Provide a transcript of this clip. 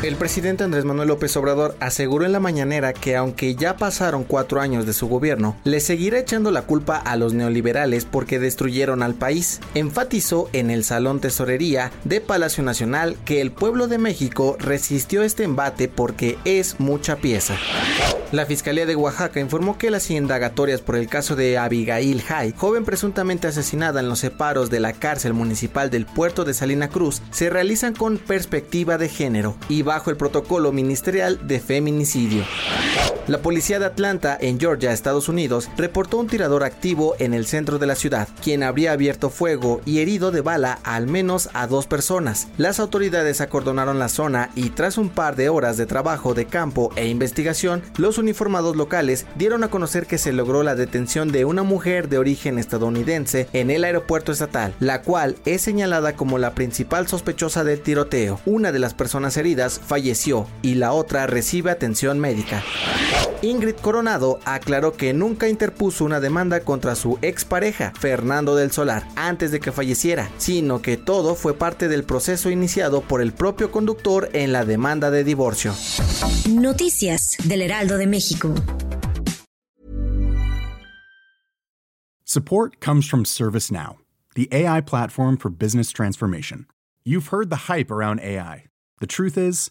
El presidente Andrés Manuel López Obrador aseguró en la mañanera que aunque ya pasaron cuatro años de su gobierno, le seguirá echando la culpa a los neoliberales porque destruyeron al país. Enfatizó en el Salón Tesorería de Palacio Nacional que el pueblo de México resistió este embate porque es mucha pieza. La Fiscalía de Oaxaca informó que las indagatorias por el caso de Abigail Hay, joven presuntamente asesinada en los separos de la cárcel municipal del puerto de Salina Cruz, se realizan con perspectiva de género y bajo el protocolo ministerial de feminicidio. La policía de Atlanta, en Georgia, Estados Unidos, reportó un tirador activo en el centro de la ciudad, quien habría abierto fuego y herido de bala al menos a dos personas. Las autoridades acordonaron la zona y tras un par de horas de trabajo de campo e investigación, los uniformados locales dieron a conocer que se logró la detención de una mujer de origen estadounidense en el aeropuerto estatal, la cual es señalada como la principal sospechosa del tiroteo. Una de las personas heridas falleció y la otra recibe atención médica. Ingrid Coronado aclaró que nunca interpuso una demanda contra su expareja, Fernando del Solar, antes de que falleciera, sino que todo fue parte del proceso iniciado por el propio conductor en la demanda de divorcio. Noticias del Heraldo de México. Support comes from ServiceNow, the AI platform for business transformation. You've heard the hype around AI. The truth is,